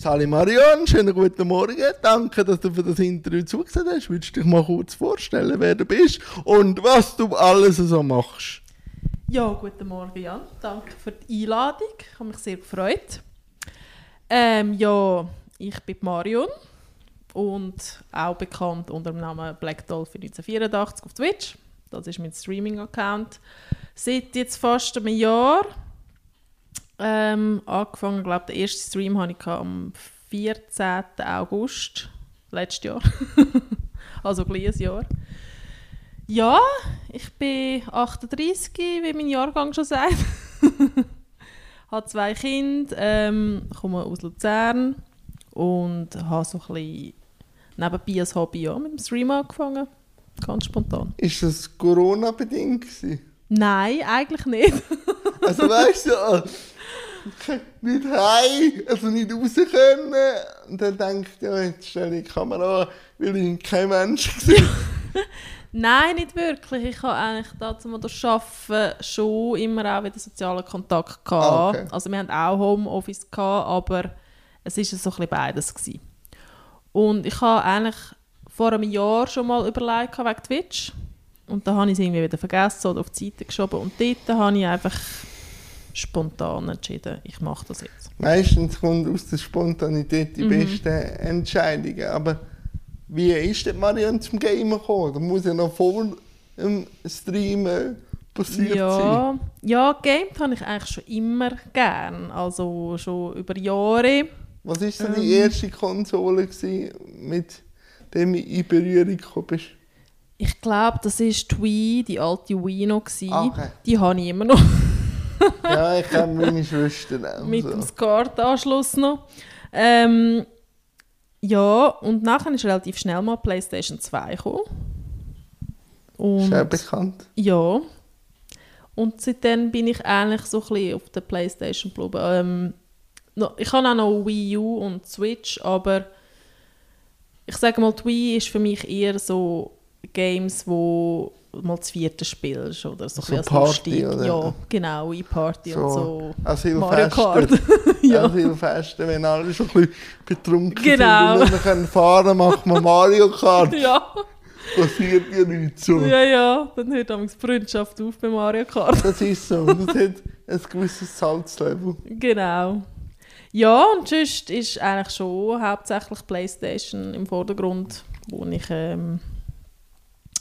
Sali Marion, schönen guten Morgen. Danke, dass du für das Interview zugesehen hast. Willst du dich mal kurz vorstellen, wer du bist und was du alles so machst? Ja, guten Morgen, Jan. Danke für die Einladung. Ich habe mich sehr gefreut. Ähm, ja, ich bin Marion und auch bekannt unter dem Namen Black Dolphin 1984 auf Twitch. Das ist mein Streaming-Account. Seit jetzt fast einem Jahr ähm, angefangen, glaube der erste Stream hatte ich am 14. August letztes Jahr. also ein Jahr. Ja, ich bin 38, wie mein Jahrgang schon sagt. habe zwei Kinder, ähm, komme aus Luzern und habe so ein bisschen nebenbei ein Hobby ja, mit dem Stream angefangen. Ganz spontan. Ist das Corona-bedingt? Nein, eigentlich nicht. also weißt du, nicht heim, also nicht raus können. Und dann denkt ja, jetzt stelle ich die Kamera an, weil ich kein Mensch war. Nein, nicht wirklich. Ich habe eigentlich dazu mal durch Arbeiten schon immer auch wieder sozialen Kontakt gehabt. Ah, okay. Also wir hatten auch Homeoffice gehabt, aber es war so ein bisschen beides gewesen. Und ich habe eigentlich vor einem Jahr schon mal überlegt wegen Twitch. Und dann habe ich es irgendwie wieder vergessen oder auf die Seite geschoben. Und dort habe ich einfach spontan entschieden, ich mache das jetzt. Meistens kommt aus der Spontanität die mhm. besten Entscheidungen. Aber wie ist denn Marianne zum Gamen gekommen? Da muss ja noch vor dem Streamen passiert ja, sein. Ja, gamed habe ich eigentlich schon immer gern. Also schon über Jahre. Was war denn die ähm, erste Konsole, gewesen, mit der du in Berührung gekommen bist? Ich glaube, das war die Wii, die alte Wii noch. Ah, okay. Die habe ich immer noch. Ja, ich habe meine Schwester auch. Mit so. dem SCART-Anschluss noch. Ähm, ja, und nachher ist relativ schnell mal PlayStation 2 gekommen. Und, ist bekannt. Ja. Und seitdem bin ich eigentlich so ein bisschen auf der PlayStation geblieben. Ähm, ich habe auch noch Wii U und Switch, aber ich sage mal, die Wii ist für mich eher so Games, wo mal das vierte spielst oder so, so Party, oder? Ja, genau, E-Party so, und so Mario Kart. ja. Also Festen, wenn alle schon ein bisschen betrunken genau. sind und nicht können fahren macht man Mario Kart. ja. Passiert ja nichts so. Ja, ja, dann hört die Freundschaft auf bei Mario Kart. das ist so, das hat ein gewisses Salzlevel. Genau. Ja, und sonst ist eigentlich schon hauptsächlich Playstation im Vordergrund, wo ich... Ähm,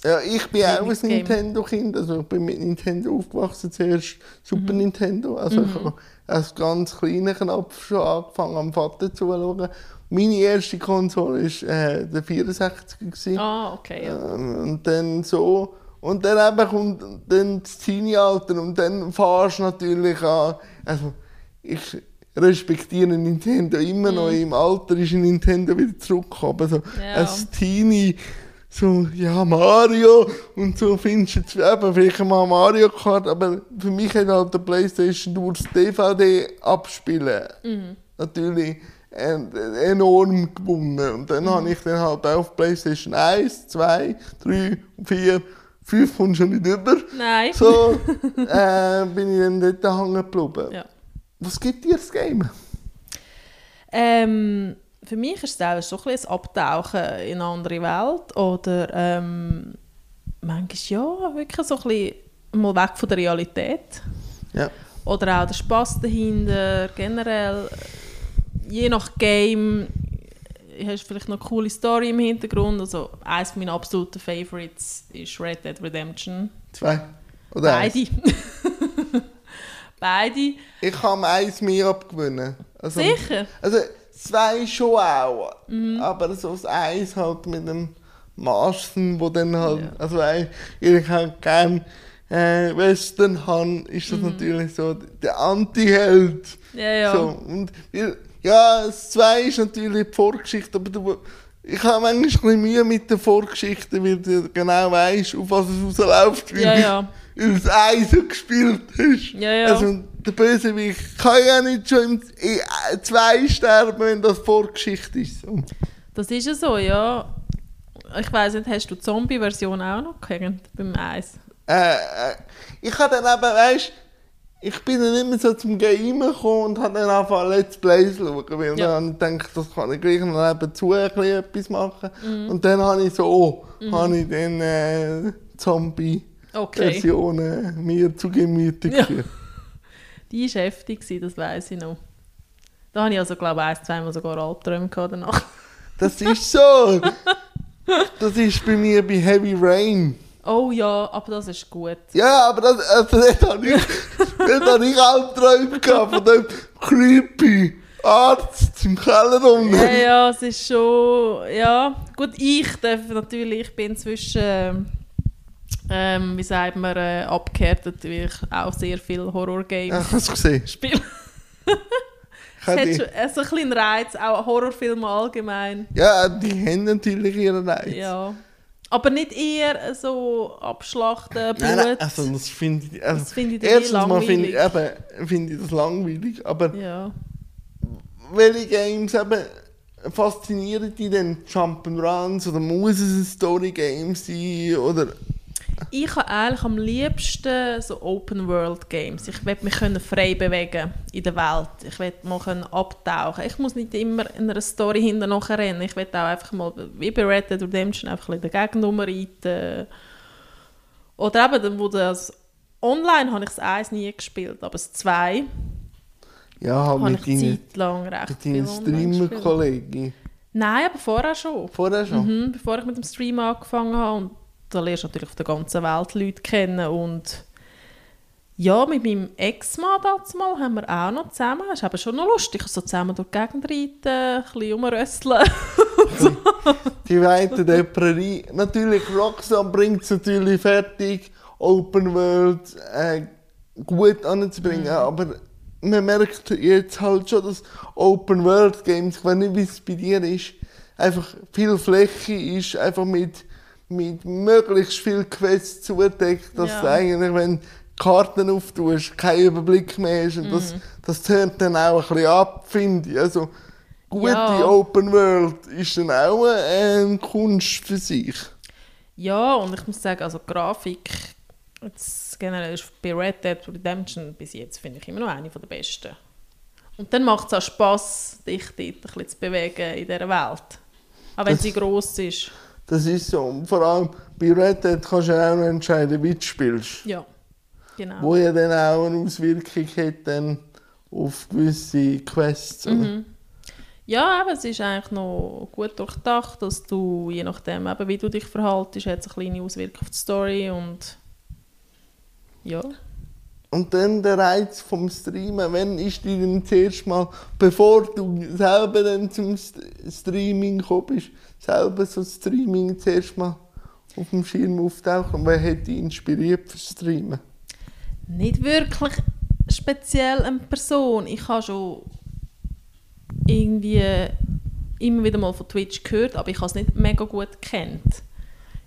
ja, ich bin auch ein Nintendo-Kind. Also ich bin mit Nintendo aufgewachsen, zuerst Super mhm. Nintendo. Also mhm. ich habe als ganz kleiner Knopf schon angefangen, am Vater zu schauen. Meine erste Konsole war äh, der 64 Ah, okay. Ja. Äh, und dann so. Und dann eben kommt dann das Teenie-Alter und dann fahrst du natürlich an. Also ich respektiere Nintendo immer noch. Mhm. Im Alter ist Nintendo wieder zurückgekommen. Also ja. als Teenie so, ja, Mario und so findest du eben vielleicht mal Mario Kart, aber für mich hat halt der Playstation durch das DVD abspielen mhm. natürlich enorm gewonnen. Und dann mhm. habe ich dann halt auch auf Playstation 1, 2, 3, 4, 5 kommst schon nicht über. Nein. So äh, bin ich dann dort hängen geblieben. Ja. Was gibt dir das Game? Ähm für mich ist es auch so ein, ein Abtauchen in eine andere Welt oder ähm, manchmal ja, wirklich so ein bisschen mal weg von der Realität. Ja. Oder auch der Spass dahinter, generell, je nach Game hast du vielleicht noch eine coole Story im Hintergrund. Also eines meiner absoluten Favorites ist Red Dead Redemption. Zwei? Oder Beide. Beide. Ich kann eins mir abgewinnen. Also, Sicher? Also zwei schon auch. Mhm. Aber so das Eis halt mit dem Maßen, wo dann halt, ja. also ich halt gern äh, Western haben, ist das mhm. natürlich so der Anti-Held. Ja, ja. So, und ja, das zwei ist natürlich die Vorgeschichte, aber du, ich habe manchmal ein bisschen Mühe mit der Vorgeschichte, weil du genau weißt, auf was es rausläuft, ja, ja. Weil das Eis so gespielt hast. Ja, ja. Also, der Bösewicht kann ja nicht schon im 2 sterben, wenn das Vorgeschichte ist. Das ist ja so, ja. Ich weiß nicht, hast du die Zombie-Version auch noch gehört beim Eis? Äh, äh, ich habe dann eben, weißt ich bin dann immer so zum Game gekommen und habe dann angefangen Let's Plays zu schauen, weil Ja. dann gedacht, das kann ich gleich noch nebenzu etwas machen. Mhm. Und dann habe ich so, habe ich dann äh, Zombie-Versionen Okay. mir zu Gemüte Ja. Die war heftig, das weiß ich noch. Da habe ich also, glaube ich, ein, zweimal sogar Albträume danach. Das ist so. das ist bei mir bei Heavy Rain. Oh ja, aber das ist gut. Ja, aber das, also, dort habe ich, habe ich Albträume gehabt von dem creepy Arzt im Keller unten. Ja, ja, es ist schon. Ja, gut, ich darf natürlich, ich bin inzwischen, ähm, wie sagt man, äh, abgehärtet, weil ich auch sehr viel Horror-Games ich habe es gesehen. spiele. Es hat äh, so ein Reiz, auch Horrorfilme allgemein. Ja, die haben natürlich ihren Reiz. Ja. Aber nicht eher so abschlachten, Blut. Nein, nein, also das finde ich, also, Das finde ich eh erstens mal finde ich, langweilig. eben, finde ich das langweilig, aber ja. welche Games eben faszinieren dich denn? Jump'n'Runs oder muss es ein Story-Game sein oder... Ich habe eigentlich am liebsten so Open-World-Games. Ich will mich können frei bewegen in der Welt. Ich will mal können abtauchen. Ich muss nicht immer in einer Story hinterher rennen. Ich will auch einfach mal, wie bei Red Dead Redemption, einfach ein bisschen den Gegennummer reiten. Oder eben, dann, wo das Online habe ich das 1 nie gespielt, aber das 2 Ja, halt habe ich deinen, zeitlang recht mit deinen. Streamer-Kollegen. Nein, aber vorher schon. Vorher schon? Mhm, bevor ich mit dem Stream angefangen habe. Und da lernst du natürlich auf der ganzen Welt Leute kennen. Und ja, mit meinem Ex-Mann mal haben wir auch noch zusammen. Das ist aber schon noch lustig. So zusammen durch die Gegend reiten, ein bisschen rumrösseln. Die weite Deprerie. Natürlich, Rockstar bringt es natürlich fertig, Open World äh, gut anzubringen, Mhm. aber man merkt jetzt halt schon, dass Open World Games, ich weiß nicht, wie es bei dir ist, einfach viel Fläche ist, einfach mit, mit möglichst viel Quests zudeckt, dass Ja. du eigentlich, wenn Karten auftust, keinen Überblick mehr hast. Und Mhm. das, das tönt dann auch ein bisschen ab, finde ich. Also, gute Ja. Open World ist dann auch eine Kunst für sich. ja, und ich muss sagen, also Grafik, jetzt generell ist bei Red Dead Redemption bis jetzt, finde ich immer noch eine der besten. Und dann macht es auch Spass, dich dort ein bisschen zu bewegen in dieser Welt. Auch wenn Das- sie gross ist. Das ist so. Und vor allem bei Red Dead kannst du auch noch entscheiden, wie du spielst. Ja, genau. Wo ja dann auch eine Auswirkung hat dann auf gewisse Quests. Mhm. Ja, aber es ist eigentlich noch gut durchdacht, dass du, je nachdem, eben, wie du dich verhaltest, hat es eine kleine Auswirkung auf die Story und ja. Und dann der Reiz vom Streamen. Wann ist dir denn zuerst mal, bevor du selber dann zum St- Streaming gekommen bist, selber so Streaming zuerst mal auf dem Schirm auftauchen? Wer hat dich inspiriert fürs Streamen? Nicht wirklich speziell eine Person. Ich habe schon irgendwie immer wieder mal von Twitch gehört, aber ich habe es nicht mega gut kennt.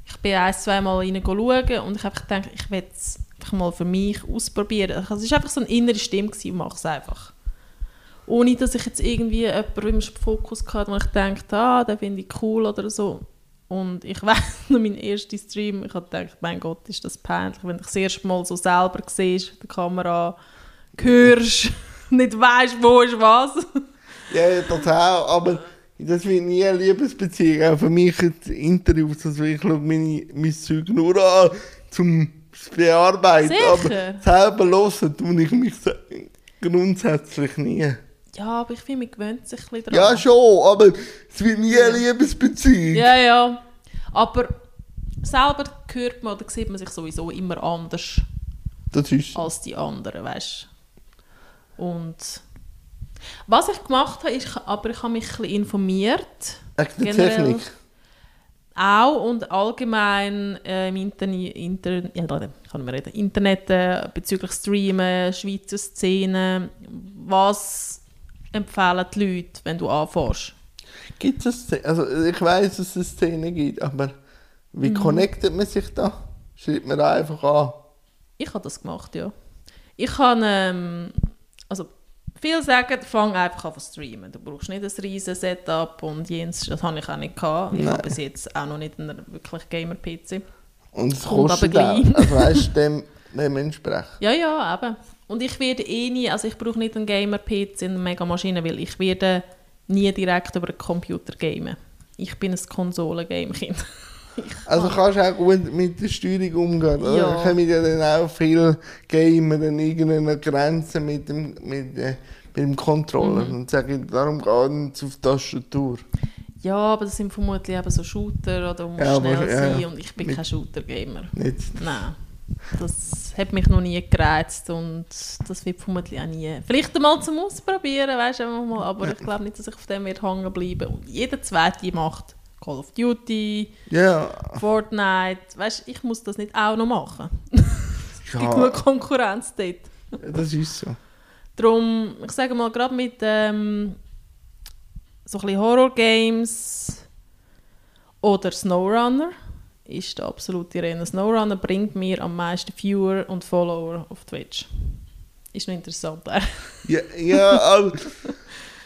Ich bin ein, zwei Mal rein und ich habe gedacht, ich will es einfach mal für mich ausprobieren. Es war einfach so eine innere Stimme, gewesen, mach es einfach. Ohne, dass ich jetzt irgendwie jemanden im Fokus hatte, wo ich dachte, ah, den finde ich cool oder so. Und ich weiß noch, mein erster Stream, ich habe gedacht, mein Gott, ist das peinlich, wenn du das erste Mal so selber siehst, die Kamera hörst, nicht weißt, wo ist was. Ja, auch, aber das wird nie eine Liebesbeziehung. Auch für mich jetzt Interviews, also ich schaue meine, mein Zeug nur an, zum Bearbeiten. Sicher? Aber selber hören tue ich mich grundsätzlich nie. Ja, aber ich finde, man gewöhnt sich ein bisschen Ja, dran. schon, aber es wird nie eine Liebesbeziehung. Ja, ja. Aber selber hört man oder sieht man sich sowieso immer anders Das ist so. als die anderen, weißt Und was ich gemacht habe, ist, aber ich habe mich ein bisschen informiert. Echt die generell- Technik. Auch und allgemein äh, im Interni Inter ja, kann mal reden. Internet äh, bezüglich Streamen, Schweizer Szene. Was empfehlen die Leute, wenn du anfährst? Gibt es Szene? Also ich weiß, dass es eine Szene gibt, aber wie Mhm. connectet man sich da? Schreibt man da einfach an? Ich habe das gemacht, ja. Ich habe, ähm, also viele sagen, fang einfach an zu streamen. Du brauchst nicht ein riesen Setup und jenes, das habe ich auch nicht gehabt. Ich habe bis jetzt auch noch nicht einen wirklich Gamer-PC. Und es kostet aber gleich. Also weißt du, dem, dementsprechend. Ja, ja, eben. Und ich werde eh nie, also ich brauche nicht einen Gamer-PC in einer Mega-Maschine, weil ich werde nie direkt über einen Computer gamen. Ich bin ein Konsolen-Game-Kind. Also kannst du auch gut mit der Steuerung umgehen, oder? Ja. Da kommen ja dann auch viele Gamer an irgendeiner Grenze mit dem, mit, äh, mit dem Controller Mhm. und sagen, darum geht es auf die Tastatur. Ja, aber das sind vermutlich eben so Shooter oder du musst Ja, schnell aber- ja, sein und ich bin Mit- kein Shooter-Gamer. Nicht. Nein, das hat mich noch nie gereizt und das wird vermutlich auch nie. Vielleicht einmal zum Ausprobieren, weißt du, einfach mal, aber ich glaube nicht, dass ich auf dem wird hängen bleiben. Und jeder Zweite macht Call of Duty, Ja, Fortnite, weißt du, ich muss das nicht auch noch machen. Es gibt ja genug Konkurrenz dort. das ist so. Darum, ich sage mal, gerade mit ähm, so ein bisschen Horror-Games oder SnowRunner ist der absolute Renner. SnowRunner bringt mir am meisten Viewer und Follower auf Twitch. Ist noch interessant. äh. Ja, ja aber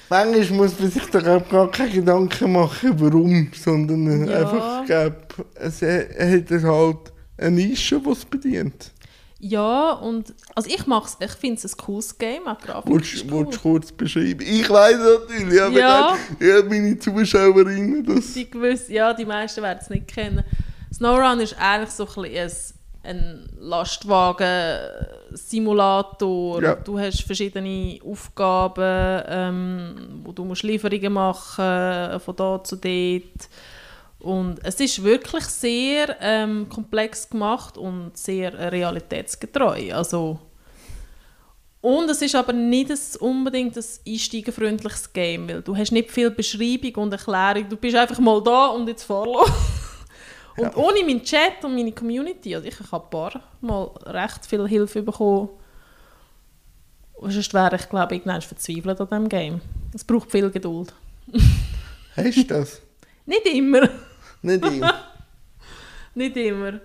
manchmal muss man sich da glaub, gar keine Gedanken machen, warum, sondern Ja. einfach, glaub, es er hat halt eine Nische, die es bedient. ja, und also ich mag's, ich finde es ein cooles Game, auch Grafik Willst cool. willst du kurz beschreiben? Ich weiß natürlich, aber Ja. ja. meine Zuschauerinnen, das... Die gewiss, ja, die meisten werden es nicht kennen. Snowrun ist eigentlich so ein, ein, ein Lastwagen-Simulator. Ja. Du hast verschiedene Aufgaben, ähm, wo du musst Lieferungen machen von da zu dort. Und es ist wirklich sehr ähm, komplex gemacht und sehr äh, realitätsgetreu. Also, und es ist aber nicht ein, unbedingt ein einsteigerfreundliches Game, weil du hast nicht viel Beschreibung und Erklärung. Du bist einfach mal da und jetzt fahrlos. Und ohne meinen Chat und meine Community, also ich habe ein paar Mal recht viel Hilfe bekommen. Und sonst wäre ich, glaube ich, irgendwann verzweifelt an diesem Game. Es braucht viel Geduld. Hast du das? Nicht immer. Nicht immer. Nicht immer.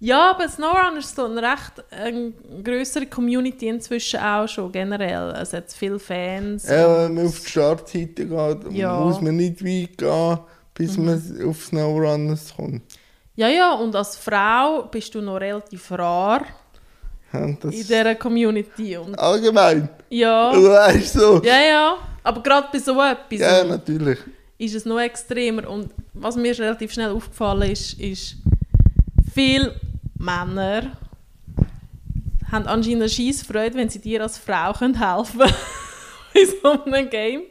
Ja, aber SnowRunner ist so eine recht eine grössere Community inzwischen auch schon, generell. Es hat viele Fans. Ja, wenn man auf die Startseite geht, Ja. muss man nicht weit gehen, bis man auf Snowrunners kommt. Ja, ja, und als Frau bist du noch relativ rar in dieser Community. Und allgemein. ja, Du weißt so. ja, ja. Aber gerade bei so etwas Ja, natürlich. ist es noch extremer. Und was mir relativ schnell aufgefallen ist, ist, viele Männer haben anscheinend eine Freude, wenn sie dir als Frau helfen können. in so einem Game.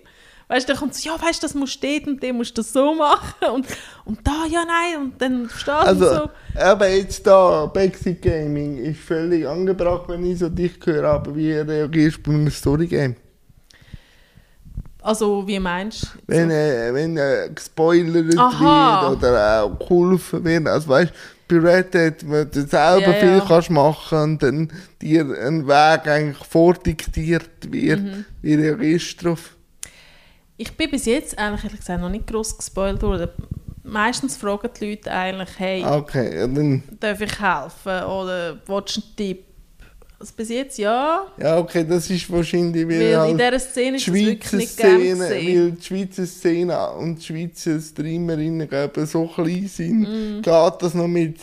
Weißt du, dann kommt so, ja, weißt du, das musst du dort und dem musst du das so machen. Und, und da, ja, nein, und dann verstehst du Also, so. aber jetzt da, Backseat Gaming ist völlig angebracht, wenn ich so dich höre, aber wie reagierst du bei einem Storygame? Also, wie meinst du? Wenn, äh, wenn äh, gespoilert Aha. wird oder auch geholfen wird, also weißt bei Red Dead, wenn du selber Ja, viel ja. kannst machen und dann dir ein Weg eigentlich vordiktiert wird, Mhm. wie reagierst du darauf? Ich bin bis jetzt eigentlich ehrlich gesagt noch nicht gross gespoilt worden. Meistens fragen die Leute eigentlich, hey, Okay, ja, dann, darf ich helfen oder willst du einen Tipp? Also bis jetzt ja, ja okay, das ist wahrscheinlich, weil, weil in halt dieser Szene ist die wirklich Schweizer nicht Szene, weil die Schweizer Szene und die Schweizer Streamerinnen eben so klein sind, Mhm. geht das noch mit,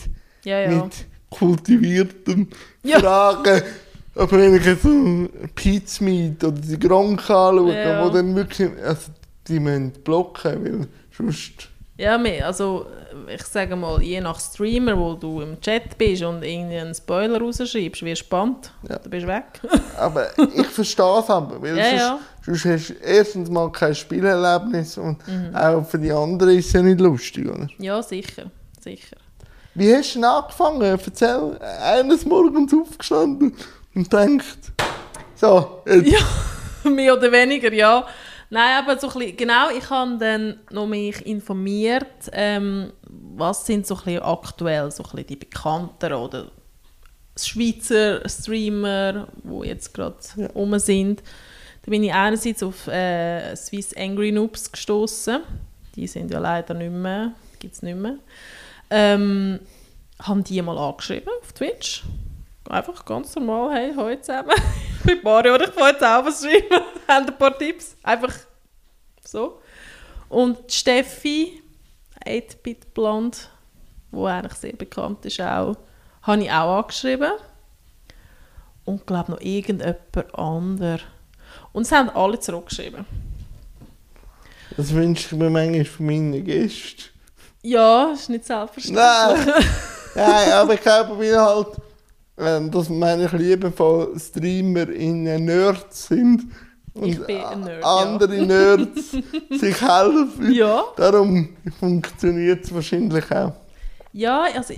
Ja, ja. mit kultiviertem Ja. Fragen. Aber wenn ich jetzt so Pizza Meat oder die Gronk anschaue, Ja. wo dann wirklich, also die müssen blocken, weil sonst... Ja. Also, ich sage mal, je nach Streamer, wo du im Chat bist und irgendwie einen Spoiler rausschreibst, wirst du spannend. Ja. Du bist weg. Aber ich verstehe es aber, weil Ja, sonst, ja. sonst hast du erstens mal kein Spielerlebnis und Mhm. auch für die anderen ist es ja nicht lustig, oder? ja, sicher. Sicher. Wie hast du denn angefangen? Erzähl, eines Morgens aufgestanden und denkt, so, jetzt, Ja, mehr oder weniger, ja. Nein, aber so ein bisschen, genau, ich habe dann noch mich informiert, ähm, was sind so ein bisschen aktuell so ein bisschen die bekannten oder Schweizer Streamer, die jetzt gerade Ja. rum sind. Da bin ich einerseits auf äh, Swiss Angry Noobs gestoßen. Die sind ja leider nicht mehr, gibt es nicht mehr. Ähm, haben die mal angeschrieben auf Twitch. Einfach ganz normal, hey, heute zusammen. ich bin Mario oder ich will jetzt auch was schreiben. Haben ein paar Tipps. Einfach so. Und Steffi, 8-Bit Blond, die eigentlich sehr bekannt ist auch, habe ich auch angeschrieben. und glaube noch irgendjemand anderes. Und sie haben alle zurückgeschrieben. Das wünsche ich mir manchmal von meinen Gästen. Ja, ist nicht selbstverständlich. Nein, Nein aber ich glaube mir halt, dass meine liebevoll Streamer in Nerds sind und Ich bin ein Nerd, andere Nerds sich helfen. Ja. Darum funktioniert es wahrscheinlich auch. Ja, also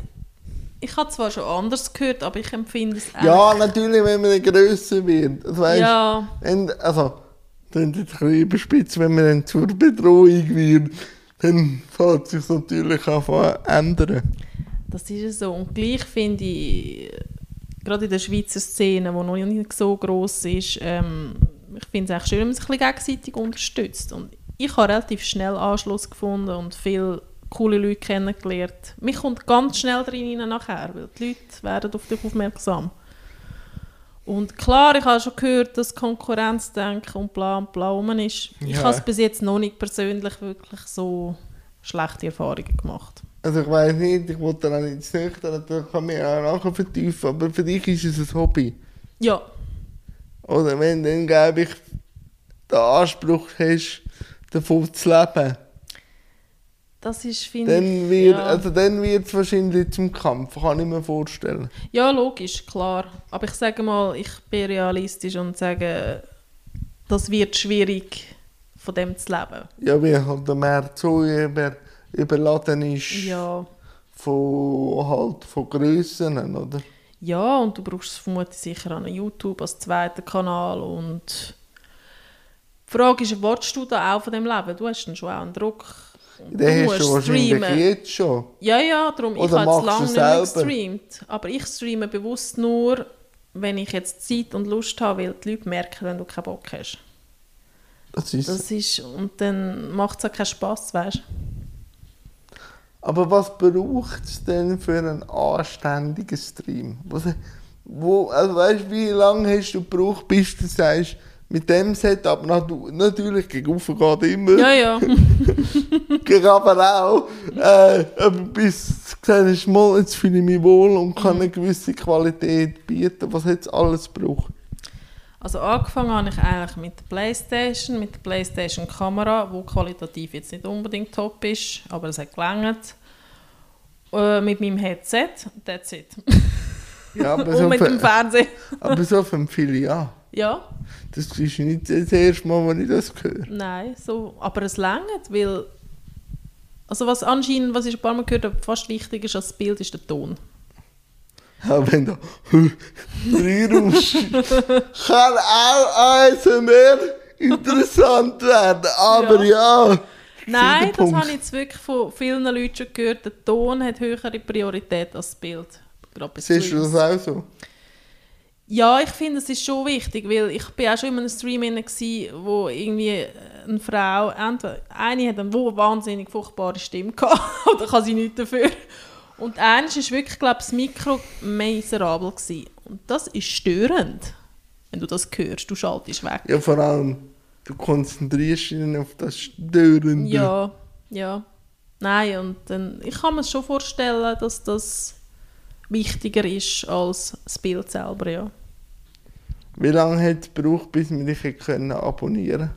ich, habe zwar schon anders gehört, aber ich empfinde es Ja, natürlich, wenn man grösser wird. Das weißt, Ja. wenn, also, dann jetzt ein überspitzt, wenn man dann zur Bedrohung wird, dann fängt sich natürlich zu ändern. Das ist ja so. Und gleich finde ich, gerade in der Schweizer Szene, die noch nicht so gross ist, ähm, ich finde es echt schön, wenn man sich ein bisschen gegenseitig unterstützt. Und ich habe relativ schnell Anschluss gefunden und viele coole Leute kennengelernt. Mich kommt ganz schnell drin nachher, weil die Leute werden auf dich aufmerksam. Und klar, ich habe schon gehört, dass Konkurrenzdenken und bla und bla rum ist. Ich Ja. habe es bis jetzt noch nicht persönlich wirklich so schlechte Erfahrungen gemacht. Also ich weiß nicht, ich wollte da nicht zu nüchtern, da kann man ja auch nachher vertiefen, aber für dich ist es ein Hobby. Ja, Oder wenn dann, glaube ich, den Anspruch hast, davon zu leben, das ist, finde dann ich... wird ja. also dann wird es wahrscheinlich zum Kampf, kann ich mir vorstellen. Ja, logisch, klar. Aber ich sage mal, ich bin realistisch und sage, das wird schwierig, von dem zu leben. Ja, wie halt der Markt so über, überladen ist Ja. von, halt, von Grössen, oder? Ja, und du brauchst vermutlich sicher an YouTube als zweiten Kanal und die Frage ist, willst du da auch von dem leben? Du hast dann schon auch einen Druck. Den hast du wahrscheinlich jetzt schon. Ja, ja, darum, ich Oder habe jetzt lange nicht mehr gestreamt. Aber ich streame bewusst nur, wenn ich jetzt Zeit und Lust habe, weil die Leute merken, wenn du keinen Bock hast. Das ist Das ist, und dann macht es auch keinen Spass, weißt du? Aber was braucht es denn für einen anständigen Stream? Was, wo, also weißt, wie lange hast du gebraucht, bis du sagst, mit dem Setup, natürlich gegen Ufer geht immer, Ja, ja. gegen aber auch, äh, bis du gesagt hast, mal, jetzt fühle ich mich wohl und kann eine gewisse Qualität bieten. Was hat es alles gebraucht? Also angefangen habe ich eigentlich mit der Playstation, mit der Playstation Kamera, wo qualitativ jetzt nicht unbedingt top ist, aber es hat gelangt. Äh, mit meinem Headset, that's it. Ja, aber, Und so, mit dem Fernseher. aber so für viele ja. Ja, Das ist nicht das erste Mal, wenn ich das höre. nein, so. Aber es langt, weil... Also was anscheinend, was ich ein paar Mal gehört habe, fast wichtiger ist als das Bild, ist der Ton. Ja, wenn da reinrauschst, kann auch ASMR interessant werden. Aber ja. Nein, das Punkt. habe ich jetzt wirklich von vielen Leuten schon gehört. Der Ton hat höhere Priorität als das Bild. Siehst du das auch so? Ja, ich finde, es ist schon wichtig, weil ich bin auch schon in einem Stream gsi, wo irgendwie eine Frau, entweder, eine hat eine wahnsinnig furchtbare Stimme gehabt, oder kann sie nichts dafür. Und eines ist wirklich, glaube ich, das Mikro miserabel gsi. Und das ist störend, wenn du das hörst. Du schaltest weg. Ja, vor allem, du konzentrierst dich auf das Störende. Ja, ja. Nein, und dann, ich kann mir schon vorstellen, dass das wichtiger ist als das Bild selber, ja. Wie lange hat es gebraucht, bis wir dich können abonnieren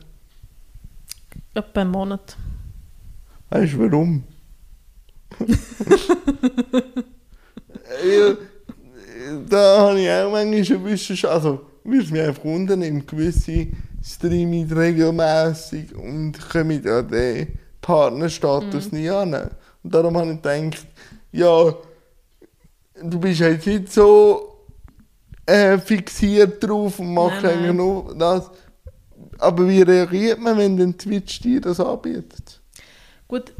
Etwa einen Monat. Weißt du warum? Weil, da habe ich auch manchmal ein bisschen, also wird mich einfach wundern, gewisse streamen regelmäßig und kommen an den Partnerstatus nie an. Und darum habe ich gedacht, ja, du bist jetzt nicht so äh, fixiert drauf und machst Nein, eigentlich nein. nur das. Aber wie reagiert man, wenn dann Twitch dir das anbietet? Gut,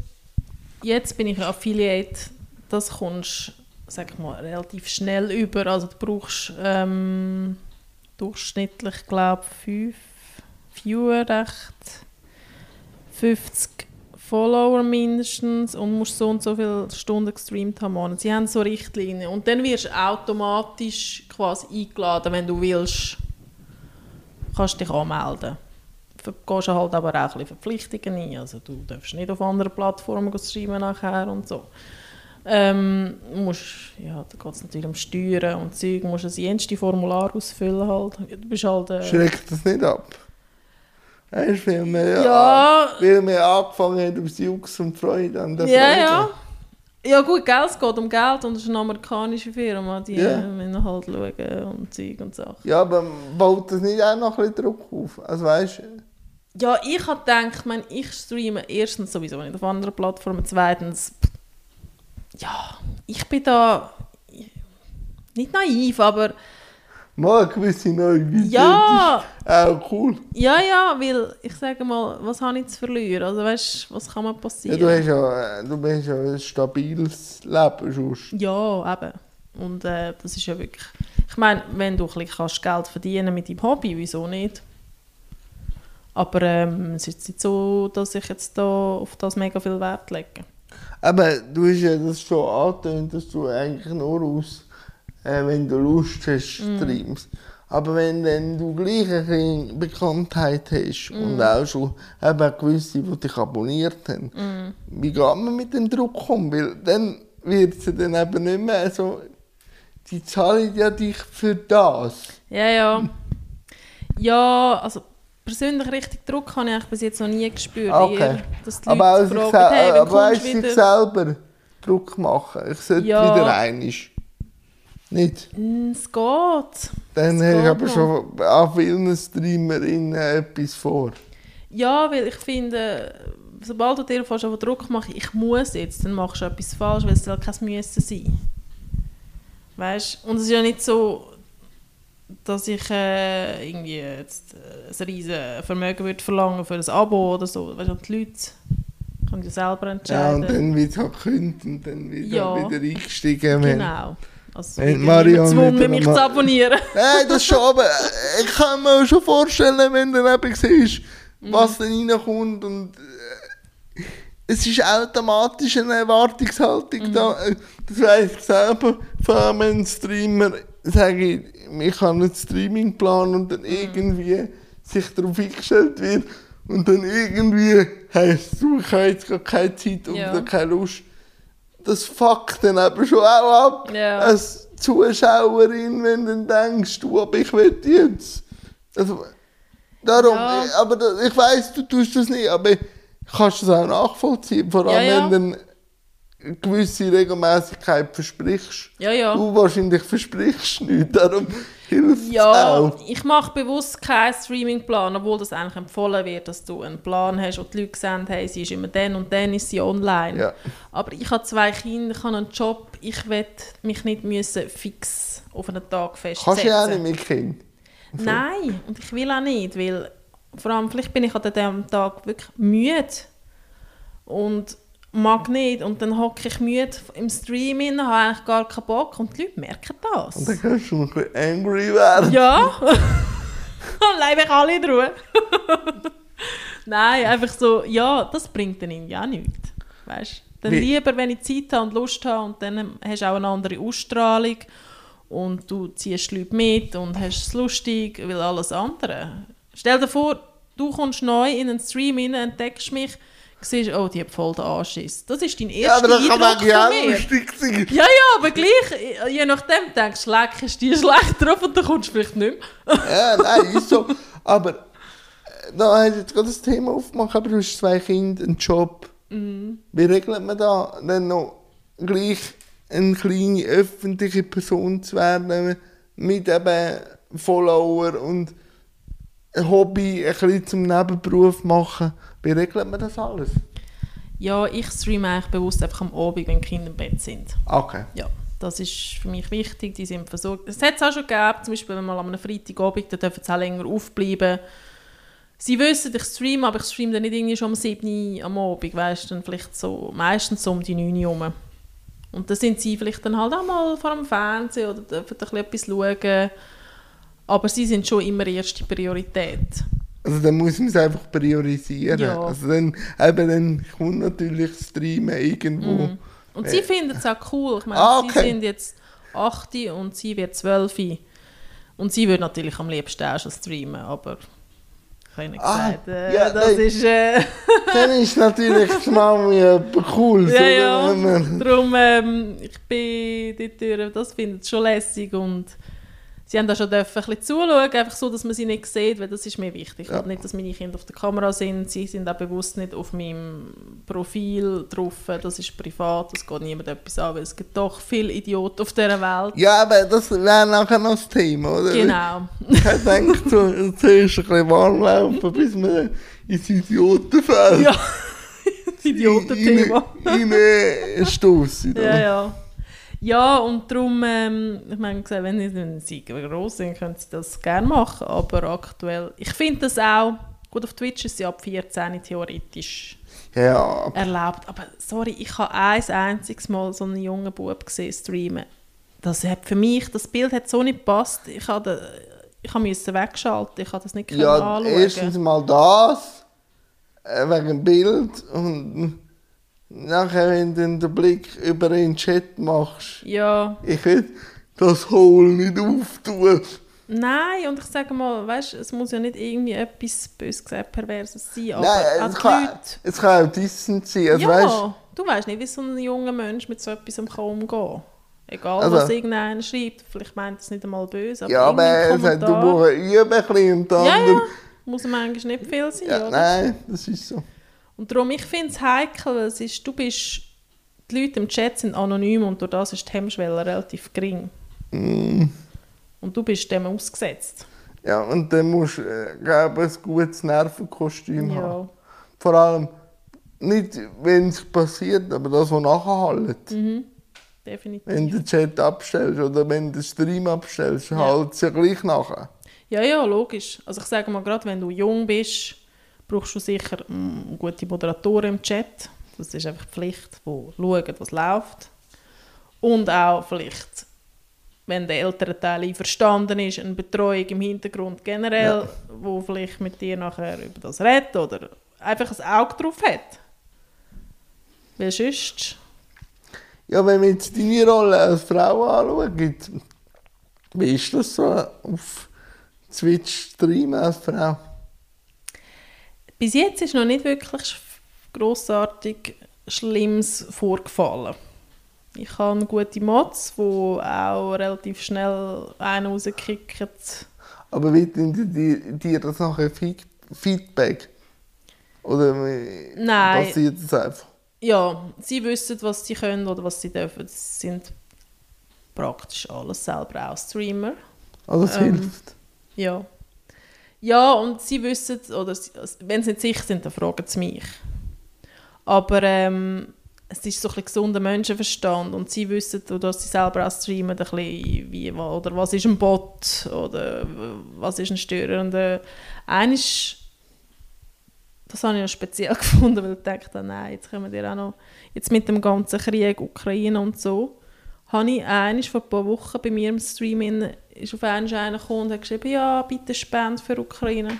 jetzt bin ich Affiliate. Das kommst, sag ich mal, relativ schnell über. Also du brauchst ähm, durchschnittlich, glaube ich, 5 Viewer, recht 50 Follower mindestens und musst so und so viele Stunden gestreamt haben. Sie haben so Richtlinien. Und dann wirst du automatisch quasi eingeladen, wenn du willst, kannst dich anmelden. Du gehst halt aber auch ein Verpflichtungen ein. Also du darfst nicht auf anderen Plattformen streamen nachher und so. Ähm, musst, ja, da geht es natürlich um Steuern und Zeug, du musst das jenste Formular ausfüllen halt. Du bist halt... Äh, Schreckt das nicht ab? Weißt du, weil wir, ja. weil wir angefangen haben aus Jux und Freude an der ja, Freude. ja. Ja gut, Geld, es geht um Geld und es ist eine amerikanische Firma, die Ja. müssen halt schauen und Zeug und Sachen. Ja, aber baut das nicht auch noch ein bisschen Druck auf? Also weißt Ja, ich habe gedacht, ich, meine, ich streame erstens sowieso nicht auf anderen Plattformen, zweitens, ja, ich bin da nicht naiv, aber mal eine gewisse Neugierde ja, ist auch cool. ja, ja, weil ich sage mal, was habe ich zu verlieren? Also weißt, was kann Ja, passieren? du, hast ja, äh, du hast ja ein stabiles Leben sonst. Ja, eben. Und äh, das ist ja wirklich... Ich meine, wenn du ein bisschen kannst Geld verdienen mit deinem Hobby, wieso nicht? Aber ähm, es ist nicht so, dass ich jetzt da auf das mega viel Wert lege. Aber du hast ja das schon angetönt, dass du eigentlich nur aus, äh, wenn du Lust hast, Mhm. streamst. Aber wenn dann du gleich ein bisschen Bekanntheit hast Mhm. und auch schon eben gewisse, die dich abonniert haben, Mhm. wie geht man mit dem Druck um? Weil dann wird es ja dann eben nicht mehr so, die zahlen ja dich für das. Ja, ja. Ja, also persönlich richtig Druck habe ich bis jetzt noch nie gespürt. Okay. Eher, dass die Aber auch Leute sich, fragen, sel- hey, aber du sich selber Druck machen. Ich sollte Ja. wieder einig. Nicht? Mm, Es geht. Dann habe ich aber noch. schon an vielen Streamerinnen etwas vor. Ja, weil ich finde, sobald du dir fast auf Druck machst, ich muss jetzt, dann machst du etwas falsch, weil es soll kein Müssen sein. Weißt Und es ist ja nicht so, dass ich äh, irgendwie jetzt äh, ein riesen Vermögen würde verlangen für ein Abo oder so. Weißt du, die Leute können ja selber Ja, entscheiden. und dann wird halt gekündigt und dann wieder, Ja. wieder eingestiegen. genau. Also Marion niemand gezwungen, mich zu abonnieren. Nein, das schon, aber äh, ich kann mir schon vorstellen, wenn du eben siehst, Mhm. was dann reinkommt und äh, es ist automatisch eine Erwartungshaltung Mhm. da. Äh, Das weiss ich selber, vor allem ein Streamer, sage ich, ich habe einen Streamingplan und Mhm. dann irgendwie sich darauf eingestellt wird und dann irgendwie heisst du, ich habe jetzt gar keine Zeit Ja. oder keine Lust. Das fuckt dann eben schon auch ab Ja. als Zuschauerin, wenn du dann denkst, du, aber ich will jetzt. Also, darum, Ja. ich- aber da- ich weiß, du tust das nicht, aber kannst das auch nachvollziehen, vor allem Ja, wenn du eine gewisse Regelmäßigkeit versprichst. Du wahrscheinlich versprichst nichts, darum hilft Ja, auch. ich mache bewusst keinen Streamingplan, obwohl das eigentlich empfohlen wird, dass du einen Plan hast und die Leute sehen, hey, sie ist immer dann und dann ist sie online. Ja. Aber ich habe zwei Kinder, ich habe einen Job, ich will mich nicht müssen fix auf einen Tag festsetzen. Kannst du ja auch nicht mit Kind. Nein, und ich will auch nicht, weil vor allem vielleicht bin ich an diesem Tag wirklich müde und mag nicht und dann hocke ich müde im Stream hin, habe eigentlich gar keinen Bock und die Leute merken das. Und dann kannst du ein bisschen angry werden. Ja. Lass mich alle in Ruhe. Nein, einfach so, ja, das bringt dann irgendwie auch nichts. Weißt? Dann Wie- lieber, wenn ich Zeit habe und Lust habe und dann hast du auch eine andere Ausstrahlung und du ziehst Leute mit und hast es lustig, weil alles andere. Stell dir vor, du kommst neu in einen Stream rein, entdeckst mich, siehst, oh, die hat voll den Anschiss. Das ist dein Ja, erster aber das kann Eindruck eigentlich auch lustig sein. Ja, ja, aber gleich, je nachdem denkst du, leck, ist die schlecht drauf und dann kommst du vielleicht nicht mehr. Ja, nein, ist so. Aber äh, da jetzt gerade das Thema aufgemacht, aber du hast zwei Kinder, einen Job. Mhm. Wie regelt man da dann noch gleich eine kleine öffentliche Person zu werden mit eben Follower und Hobby ein bisschen zum Nebenberuf machen? Wie regelt man das alles? Ja, ich streame eigentlich bewusst einfach am Abend, wenn die Kinder im Bett sind. Okay. Ja, das ist für mich wichtig, die sind versorgt. Es hat es auch schon gegeben, zum Beispiel wenn mal an einem Freitagabend, da dürfen sie auch länger aufbleiben. Sie wissen, ich streame, aber ich streame dann nicht irgendwie schon um 7 Uhr am Abend, weißt dann vielleicht so, meistens so um die 9 Uhr. Und da sind sie vielleicht dann halt auch mal vor dem Fernsehen oder dürfen ein bisschen etwas schauen. Aber sie sind schon immer erste Priorität. Also dann muss man es einfach priorisieren. Ja. Also dann, eben, dann kommt natürlich Streamen irgendwo. Mhm. Und sie finden es auch cool. Ich meine, Ah, sie okay. sind jetzt 8 und sie wird 12. Und sie würde natürlich am liebsten auch schon streamen, aber habe ich nicht Ah, gesagt. Äh, ja, das nein. ist... Äh, Dann ist natürlich die Mami etwas cool. ja, ja. wenn man- Darum, ähm, ich bin dort das findet es schon lässig und sie haben da schon dürfen ein bisschen zuschauen, einfach so, dass man sie nicht sieht, weil das ist mir wichtig. Ja. Nicht, dass meine Kinder auf der Kamera sind, sie sind auch bewusst nicht auf meinem Profil drauf, das ist privat, das geht niemand etwas an, weil es gibt doch viele Idioten auf dieser Welt. Ja, aber das wäre nachher noch das Thema, oder? Genau. Ich denke, so, zuerst ein bisschen warm laufen, bis man ins Idiotenfeld Ja, das Idiotenthema. reinstoßen. Ja, ja. Ja, und darum, ähm, ich meine, wenn sie- groß sind, können sie das gerne machen, aber aktuell, ich finde das auch, gut, auf Twitch ist sie ab 14 theoretisch Ja, erlaubt, aber sorry, ich habe ein einziges Mal so einen jungen Bub gesehen streamen. Das hat für mich, das Bild hat so nicht gepasst, ich habe ich müssen wegschalten, ich habe das nicht ja anschauen. erstens mal das, äh, wegen dem Bild und nachher, wenn du dann den Blick über den Chat machst, Ja, ich will das Hole nicht auftun. Nein, und ich sage mal, weißt, es muss ja nicht irgendwie etwas, bös gesagt, Perverses sein, aber Nein, es kann, Leute... es kann auch dissend sein. Also, ja, weißt, du weißt nicht, wie so ein junger Mensch mit so etwas kann umgehen kann. Egal, Also- was irgendeiner schreibt. Vielleicht meint es nicht einmal böse, aber ja, aber es hat, du musst üben ein bisschen und der Ja, ja, muss manchmal nicht viel sein, Ja, oder? nein, das ist so. Und darum, ich finde es heikel, weil es ist, du bist... Die Leute im Chat sind anonym und durch das ist die Hemmschwelle relativ gering. Mm. Und du bist dem ausgesetzt. Ja, und dann musst du, äh, glaube ich, ein gutes Nervenkostüm haben. Ja. Vor allem nicht, wenn es passiert, aber das, was nachher halt. Mhm. Definitiv. Wenn du den Chat abstellst oder wenn du den Stream abstellst, Ja. halt es ja gleich nachher. Ja, ja, logisch. Also ich sage mal, gerade wenn du jung bist, brauchst du sicher mm, gute Moderatoren im Chat. Das ist einfach die Pflicht, die schauen, was läuft. Und auch vielleicht, wenn der ältere Teil einverstanden ist, eine Betreuung im Hintergrund generell, Ja. wo vielleicht mit dir nachher über das redet oder einfach ein Auge drauf hat. Weil sonst... Ja, wenn man jetzt deine Rolle als Frau anschaut, wie ist das so auf Twitch streamen als Frau? Bis jetzt ist noch nicht wirklich grossartig Schlimmes vorgefallen. Ich habe gute Mods, die auch relativ schnell einen rauskicken. Aber wie tun die dir das nachher Feed- Feedback? Oder Nein. passiert das einfach? Ja, sie wissen, was sie können oder was sie dürfen. Sie sind praktisch alles selber auch Streamer. Also es Ähm, hilft. Ja. Ja, und sie wissen, oder sie- wenn sie nicht sicher sind, dann fragen sie mich. Aber ähm, es ist so ein gesunder Menschenverstand und sie wissen, dass sie selber auch streamen, ein bisschen wie, oder was ist ein Bot oder was ist ein Störer. Und äh, eines, das habe ich noch speziell gefunden, weil ich dachte, nein, jetzt kommen wir auch noch, jetzt mit dem ganzen Krieg, Ukraine und so, habe ich eines vor ein paar Wochen bei mir im Stream in, ist auf einmal einer gekommen und hat geschrieben, ja, bitte spend für Ukraine.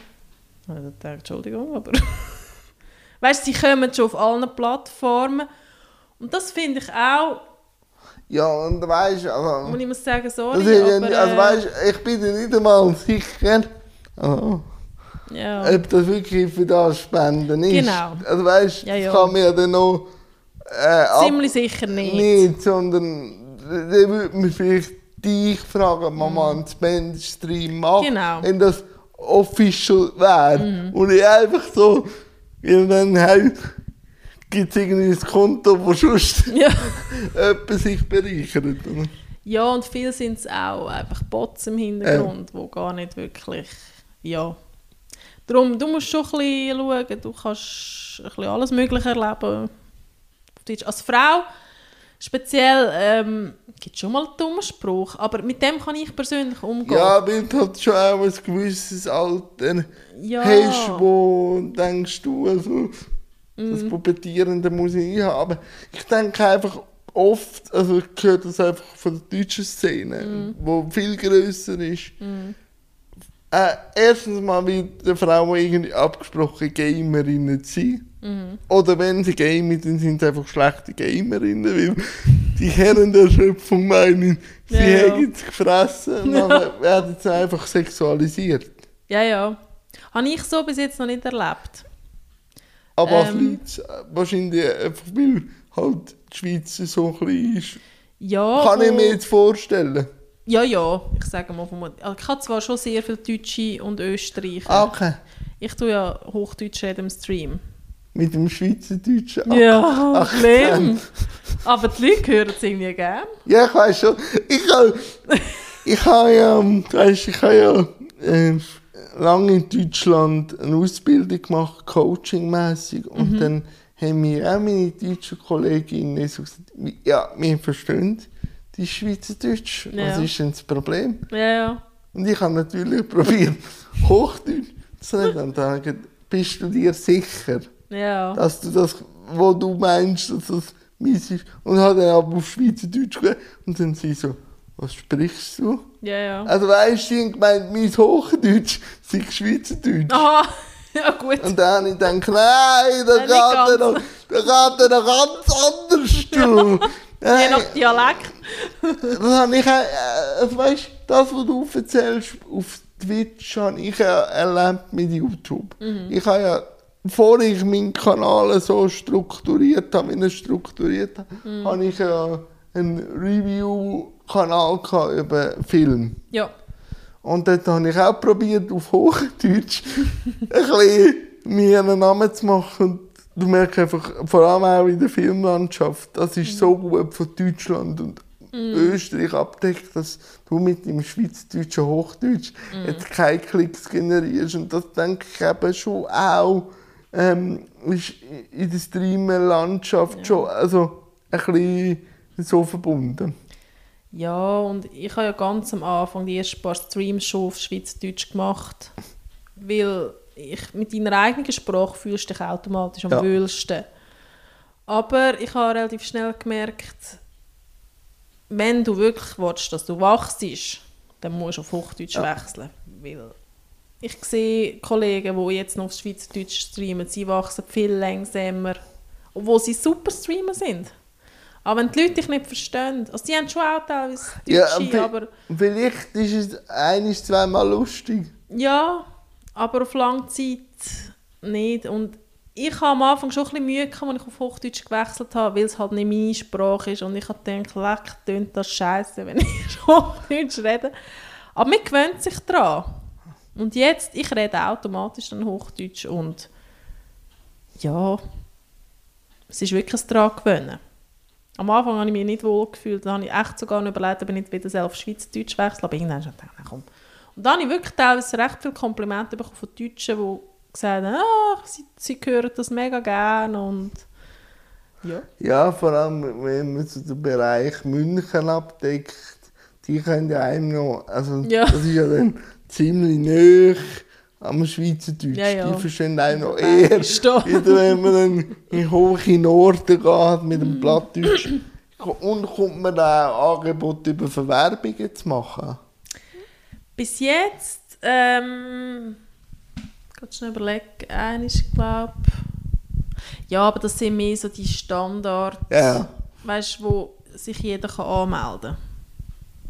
Und ich dachte, Entschuldigung, aber... weißt sie kommen schon auf allen Plattformen und das finde ich auch, Ja, und weißt du, also, muss ich muss sagen, sorry, ist, ja aber... also äh, weißt, ich bin dir nicht einmal sicher, also, ja. ob das wirklich für das Spenden ist. Genau. Also weißt, Ja, ja. das kann mir dann noch äh, Ziemlich sicher nicht. nicht, sondern dann würde man vielleicht dich fragen, Mama, einen Spend-Stream machen, Mhm. Genau. Mhm. wenn das official wäre. Und ich einfach so, dann halt gibt es irgendwie ein Konto, wo sonst Ja. jemand sich bereichert. Ja, und viel sind es auch einfach Bots im Hintergrund, wo gar nicht wirklich, ja. Darum, du musst schon ein bisschen schauen, du kannst ein bisschen alles Mögliche erleben. Als Frau speziell ähm, gibt es schon mal dummen Spruch, aber mit dem kann ich persönlich umgehen. Ja, weil du halt schon auch ein gewisses Alter Ja. hast, wo denkst du, also, Mhm. das Puppetierende muss ich haben. Aber ich denke einfach oft, also ich höre das einfach von der deutschen Szene, Mhm. wo viel grösser ist. Äh, erstens mal wird der Frau irgendwie abgesprochen, Gamerinnen sein. Mhm. Oder wenn sie gamen, dann sind sie einfach schlechte Gamerinnen, weil die Herren der Schöpfung meinen, sie Ja, ja. hätten es gefressen und dann werden sie einfach sexualisiert. Ja, ja. Habe ich so bis jetzt noch nicht erlebt. Aber Ähm. vielleicht äh, wahrscheinlich einfach, weil halt die Schweiz so klein ist. Ja, Kann ich mir jetzt vorstellen. Ja, ja, ich sage mal vom also Ich habe zwar schon sehr viele Deutsche und Österreicher. Ah, okay. Ich tue ja Hochdeutsch im Stream. Mit dem Schweizerdeutschen. Ja, Ach, schlimm. Aber die Leute hören es irgendwie gerne. Ja, ich weiß schon. Ich habe ich ha ja, ähm, weißt, ich ha ja äh, lange in Deutschland eine Ausbildung gemacht, coachingmäßig Und Mhm. dann haben mir auch meine deutschen Kolleginnen so gesagt, ja, wir verstehen die Schweizerdeutsch. Ja. Was ist denn das Problem? Ja, ja. Und ich habe natürlich probiert, Hochdeutsch zu reden. Und dann habe gesagt, bist du dir sicher? Ja. dass du das, wo du meinst, dass das mies ist. Und hat dann aber auf Schweizerdeutsch geredet. Und dann sie so, was sprichst du? Ja, ja. Also weißt du, sie haben gemeint, mein Hochdeutsch sei Schweizerdeutsch. Aha, ja gut. Und dann habe ich gedacht, nein, da geht er noch, da geht er noch ganz anders zu. Je nach Dialekt. das habe ich auch, äh, also weißt du, das, was du erzählst auf Twitch, habe ich ja erlebt mit YouTube. Ich habe ja, bevor ich meinen Kanal so strukturiert habe, wie ich strukturiert habe, habe ich ja einen Review-Kanal über Film. Ja. Und dort habe ich auch probiert, auf Hochdeutsch ein bisschen mir einen Namen zu machen. Und du merkst einfach, vor allem auch in der Filmlandschaft, das ist so gut von Deutschland und Österreich abdeckt, dass du mit dem schweizerdeutschen Hochdeutsch jetzt keine Klicks generierst. Und das denke ich eben schon auch ähm, ist in der Streamer-Landschaft schon also ein bisschen so verbunden. Ja, und ich habe ja ganz am Anfang die ersten paar Streams schon auf Schweizerdeutsch gemacht, weil ich mit deiner eigenen Sprache fühlst du dich automatisch am Ja. wohlsten. Aber ich habe relativ schnell gemerkt, wenn du wirklich willst, dass du wachst, dann musst du auf Hochdeutsch Ja. wechseln. Weil ich sehe Kollegen, die jetzt noch auf Schweizerdeutsch streamen, sie wachsen viel langsamer, obwohl sie super Streamer sind. Aber wenn die Leute dich nicht verstehen, also sie haben schon auch teilweise Ja, Deutsche, vi- aber Vielleicht ist es ein, zweimal lustig. ja, aber auf lange Zeit nicht. Und ich habe am Anfang schon ein bisschen Mühe gehabt, als ich auf Hochdeutsch gewechselt habe, weil es halt nicht meine Sprache ist. Und ich habe gedacht, leck, tönt das scheiße, wenn ich Hochdeutsch rede. Aber man gewöhnt sich daran. Und jetzt, ich rede automatisch dann Hochdeutsch und ja, es ist wirklich ein daran gewöhnen. Am Anfang habe ich mich nicht wohl gefühlt, da habe ich echt sogar überlegt, ob ich nicht wieder auf Schweizerdeutsch wechsle, aber irgendwann habe ich gedacht, komm. Und dann habe ich wirklich teilweise recht viele Komplimente bekommen von Deutschen, die gesagt haben, ah, sie, sie hören das mega gerne und ja. Ja, vor allem, wenn man so den Bereich München abdeckt, die können ja einem noch, also Ja. das ist ja dann ziemlich näher am Schweizerdeutsch. Ja, ja. Die verstehen einen noch eher, wieder wenn man dann in hohe Norden geht mit dem Plattdeutsch. Und kommt man auch Angebote über Verwerbungen zu machen? Bis jetzt, ähm, gerade schnell überlegen, eines, glaube ja, aber das sind mehr so die Standards, Ja. weißt, wo sich jeder kann anmelden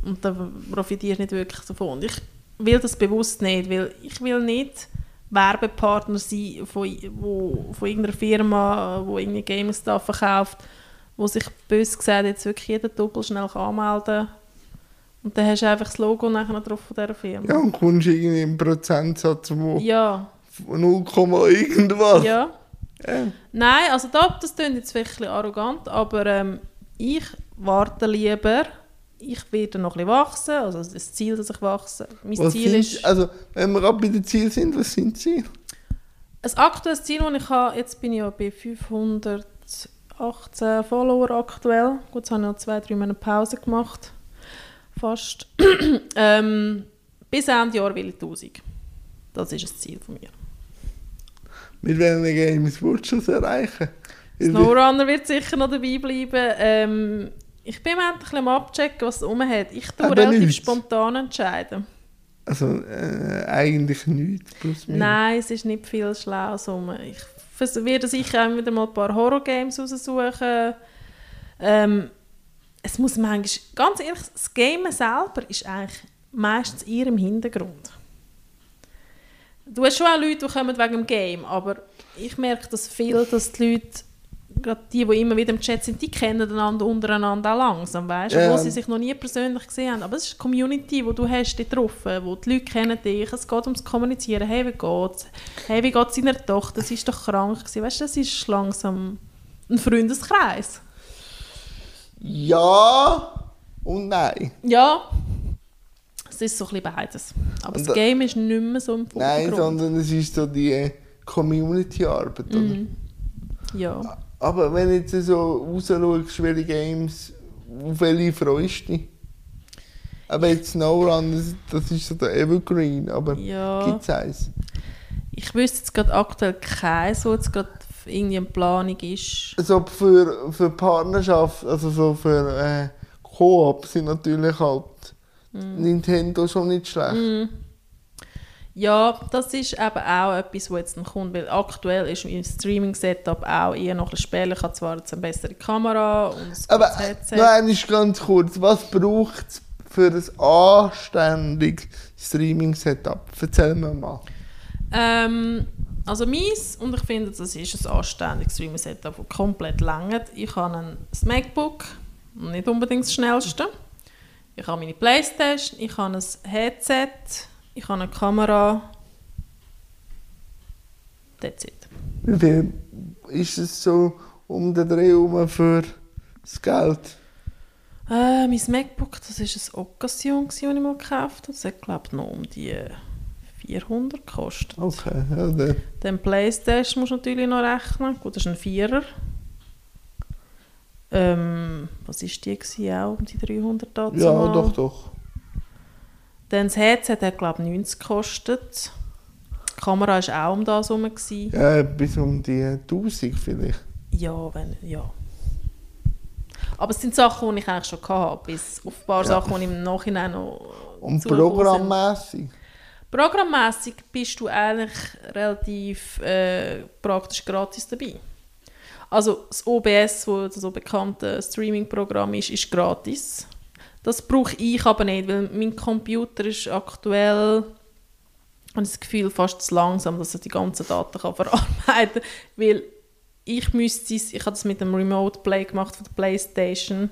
kann. Und da profitierst du nicht wirklich davon. Ich will das bewusst nicht, weil ich will nicht Werbepartner sein von, wo, von irgendeiner Firma, wo irgendwie Gaming-Stuff verkauft, wo sich bös gesagt jetzt wirklich jeder doppelt schnell anmelden kann. Und dann hast du einfach das Logo nachher drauf von dieser Firma. Ja, und kommst irgendwie im Prozentsatz wo Ja, 0, irgendwas. ja. Ja. Nein, also da, das klingt jetzt bisschen arrogant, aber ähm, ich warte lieber, ich werde noch ein bisschen wachsen, also das Ziel, dass ich wachse. Mein Was Ziel ist, also, wenn wir gerade bei den Zielen sind, was sind die Ziele? ein aktuelles Ziel, das ich habe, jetzt bin ich ja bei 518 Follower aktuell, gut, jetzt habe ich noch zwei, drei Monate Pause gemacht, fast. ähm, bis Ende Jahr will ich 1000. Das ist das Ziel von mir. Mit welchen Games willst du das erreichen? Snowrunner wird sicher noch dabei bleiben. Ähm, ich bin im Moment ein bisschen abchecken, was es rum hat. Ich tue Aber relativ nichts. spontan entscheiden. Also äh, eigentlich nichts. Plus minus. Nein, es ist nicht viel Schlaues rum. Ich werde sicher auch wieder mal ein paar Horror-Games raussuchen. Ähm, es muss manchmal, ganz ehrlich, das Game selber ist eigentlich meistens eher im Hintergrund. Du hast schon auch Leute, die kommen wegen dem Game, aber ich merke das viel, dass die Leute, gerade die, die immer wieder im Chat sind, die kennen einander untereinander auch langsam, weißt du, wo sie sich noch nie persönlich gesehen haben. Aber es ist eine Community, wo du hast getroffen, wo die Leute kennen dich, es geht ums Kommunizieren, hey, wie geht's? Hey, wie geht's deiner Tochter? Sie ist doch krank gewesen. Weißt du, das ist langsam ein Freundeskreis. Ja und nein. Ja, es ist so ein bisschen beides. Aber Und das da- Game ist nicht mehr so im Nein, Vordergrund. sondern es ist so die Community-Arbeit. oder? Mhm. Ja. Aber wenn du jetzt so rausschaust, welche Games, auf welche freust du dich? Aber jetzt SnowRun, das, das ist so der Evergreen, aber Ja. gibt es eins? Ich wüsste jetzt gerade aktuell keins, wo jetzt gerade irgendwie eine Planung ist. Also für, für Partnerschaft, also so für äh, Koop sind natürlich halt Nintendo schon nicht schlecht. Mhm. Ja, das ist eben auch etwas, was jetzt noch kommt, weil aktuell ist mein Streaming-Setup auch eher noch ein spärlich. Ich habe zwar jetzt eine bessere Kamera und ein Aber Headset. noch einmal ganz kurz, was braucht es für ein anständiges Streaming-Setup? Erzähl mir mal. Ähm, also meins, und ich finde, das ist ein anständiges Streaming-Setup, das komplett langt. Ich habe ein MacBook, nicht unbedingt das schnellste. Ich habe meine Playstation, ich habe ein Headset, ich habe eine Kamera. That's it. Wie ist es so um den Dreh herum für das Geld? Äh, mein MacBook, das war eine Occasion, die ich mal gekauft habe. Das hat, glaube ich, noch um die 400 gekostet. Okay, ja, dann. Dann Playstation musst du natürlich noch rechnen. Gut, das ist ein Vierer. Ähm, was war die? Gewesen? Auch um die 300 dazu Ja, mal. doch, doch. Dann das Headset hat, glaube ich, 90 gekostet. Die Kamera war auch um das herum. Ja, bis um die 1000 vielleicht. Ja, wenn, ja. Aber es sind Sachen, die ich eigentlich schon hatte, bis auf ein paar Ja. Sachen, die im Nachhinein noch Und programmmässig. Programmmässig bist du eigentlich relativ äh, praktisch gratis dabei. Also das OBS, wo das so bekannte Streaming-Programm ist, ist gratis. Das brauche ich aber nicht, weil mein Computer ist aktuell habe das Gefühl, fast zu langsam, dass er die ganzen Daten kann verarbeiten kann. Weil ich müsste es, ich habe das mit dem Remote Play gemacht von der Playstation.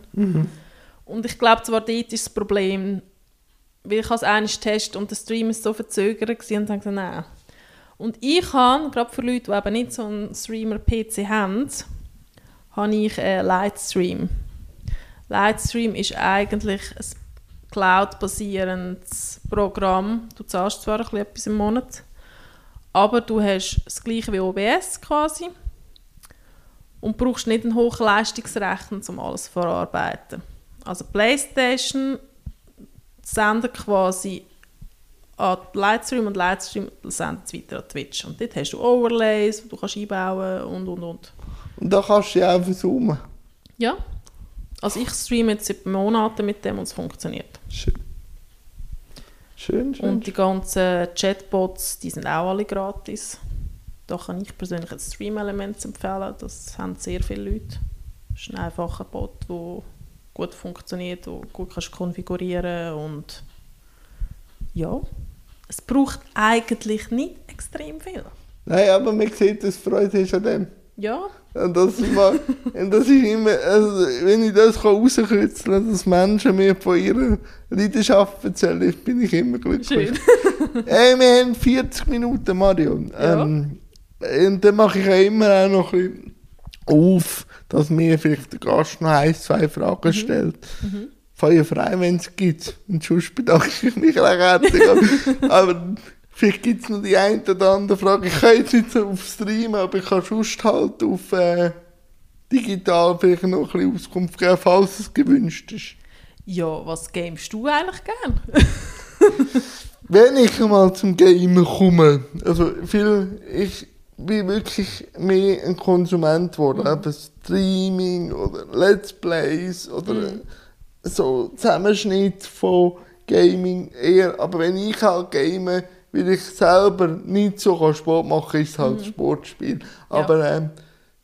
Und ich glaube, zwar dort ist das Problem, weil ich es einmal getestet und der Stream ist so verzögert gewesen und dann gesagt, nein. Und ich habe, gerade für Leute, die eben nicht so einen Streamer-PC haben, habe ich einen Lightstream. Lightstream ist eigentlich ein Cloud-basierendes Programm. Du zahlst zwar ein bisschen etwas im Monat, aber du hast das gleiche wie OBS quasi und brauchst nicht einen Hochleistungsrechner, um alles zu verarbeiten. Also PlayStation sendet quasi an Lightstream und Lightstream sendet es weiter an Twitch. Und dort hast du Overlays, die du kannst einbauen und und und. Und da kannst du ja auch versummen. Ja. Also ich streame jetzt seit Monaten mit dem und es funktioniert. Schön. Schön, schön. Und die ganzen Chatbots, die sind auch alle gratis. Da kann ich persönlich ein Stream-Element empfehlen. Das haben sehr viele Leute. Das ist ein einfacher Bot, der gut funktioniert, den gut kannst konfigurieren und ja, es braucht eigentlich nicht extrem viel. Nein, aber man sieht, dass Freude hast an dem. Ja, Und das, mag, und das ist immer, also, wenn ich das rauskürzeln kann, dass Menschen mir von ihrer Leidenschaft erzählen, bin ich immer glücklich. schön. Hey, wir haben 40 Minuten, Mario. Ja. Ähm, und dann mache ich ja immer auch noch ein bisschen auf, dass mir vielleicht der Gast noch ein, zwei Mhm. Fragen stellt. Feuer frei, wenn es gibt. Und sonst bedanke ich mich recht herzlich. aber vielleicht gibt es noch die eine oder andere Frage. Ich kann jetzt nicht so auf Streamen, aber ich kann sonst halt auf äh, digital vielleicht noch ein bisschen Auskunft geben, falls es gewünscht ist. Ja, was gamest du eigentlich gern? Wenn ich mal zum Gamen komme, also viel, ich bin wirklich mehr ein Konsument geworden, eben Streaming oder Let's Plays oder so Zusammenschnitt von Gaming eher, aber wenn ich halt game, weil ich selber nicht so kann Sport machen ist halt Sportspiel, Ja. aber ähm,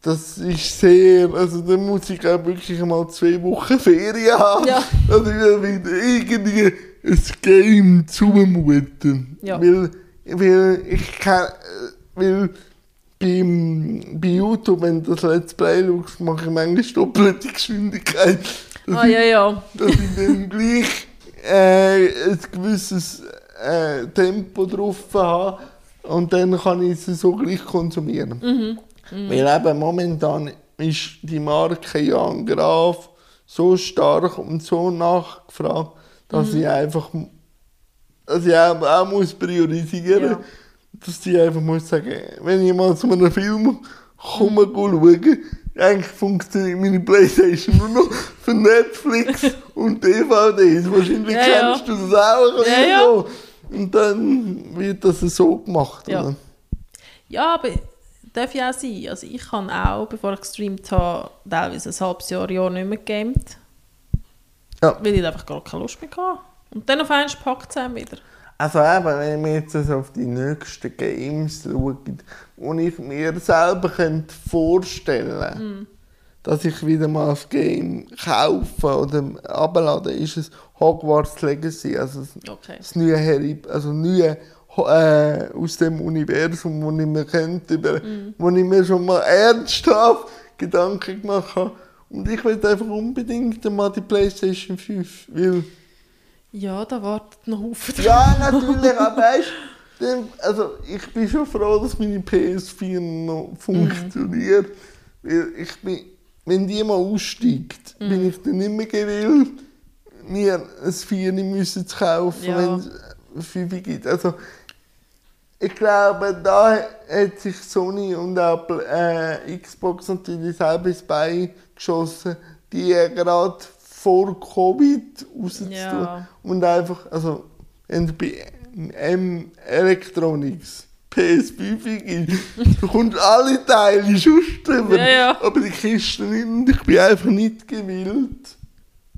das ist sehr, also da muss ich auch wirklich mal zwei Wochen Ferien haben, Ja. dass ich mir wieder irgendwie ein Game zumuten. Ja. Weil weil ich kann, weil beim, bei YouTube, wenn du das Let's Play schaust, mache ich manchmal doppelte Geschwindigkeit. Ah, ja, ja. ich, dass ich dann gleich äh, ein gewisses äh, Tempo drauf habe und dann kann ich es so gleich konsumieren. Weil eben momentan ist die Marke Jan Graf so stark und so nachgefragt, dass ich einfach dass ich auch, auch muss priorisieren Ja. dass ich einfach muss sagen, wenn ich mal zu einem Film komme, mhm. schauen, eigentlich funktioniert meine Playstation nur noch für Netflix und DVDs. Wahrscheinlich Ja, ja. kennst du das auch Ja, ja. Und dann wird das so gemacht. Ja. oder? Ja, aber darf ja auch sein. Also ich habe auch, bevor ich gestreamt habe, teilweise ein halbes Jahr, Jahr nicht mehr gegamed. Ja. Weil ich einfach gar keine Lust mehr hatte. Und dann auf einmal packt es wieder. Also eben, wenn wir jetzt also auf die nächsten Games schauen, wo ich mir selber könnte vorstellen dass ich wieder mal das Game kaufe oder abladen, ist es Hogwarts Legacy, also das, Okay. das neue Harry, also neue äh, aus dem Universum, wo ich mir könnte, über, wo ich mir schon mal ernsthaft Gedanken gemacht habe. Und ich will einfach unbedingt mal die Playstation 5, weil Ja, da wartet noch Haufen. ja, natürlich, aber weißt du, also ich bin schon froh, dass meine PS4 noch funktioniert. Weil ich bin, wenn die mal aussteigt, bin ich dann nicht mehr gewillt, mir ein 4 müssen zu kaufen, Ja. wenn es 5 gibt. Also, ich glaube, da hat sich Sony und auch äh, Xbox natürlich selber ins Bein geschossen, die gerade vor Covid rauszutun. Ja. Und einfach, also, bei M Electronics PS5 gibt, du kommst alle Teile sonst drüber, Ja, ja. aber die Kiste nicht. Und ich bin einfach nicht gewillt,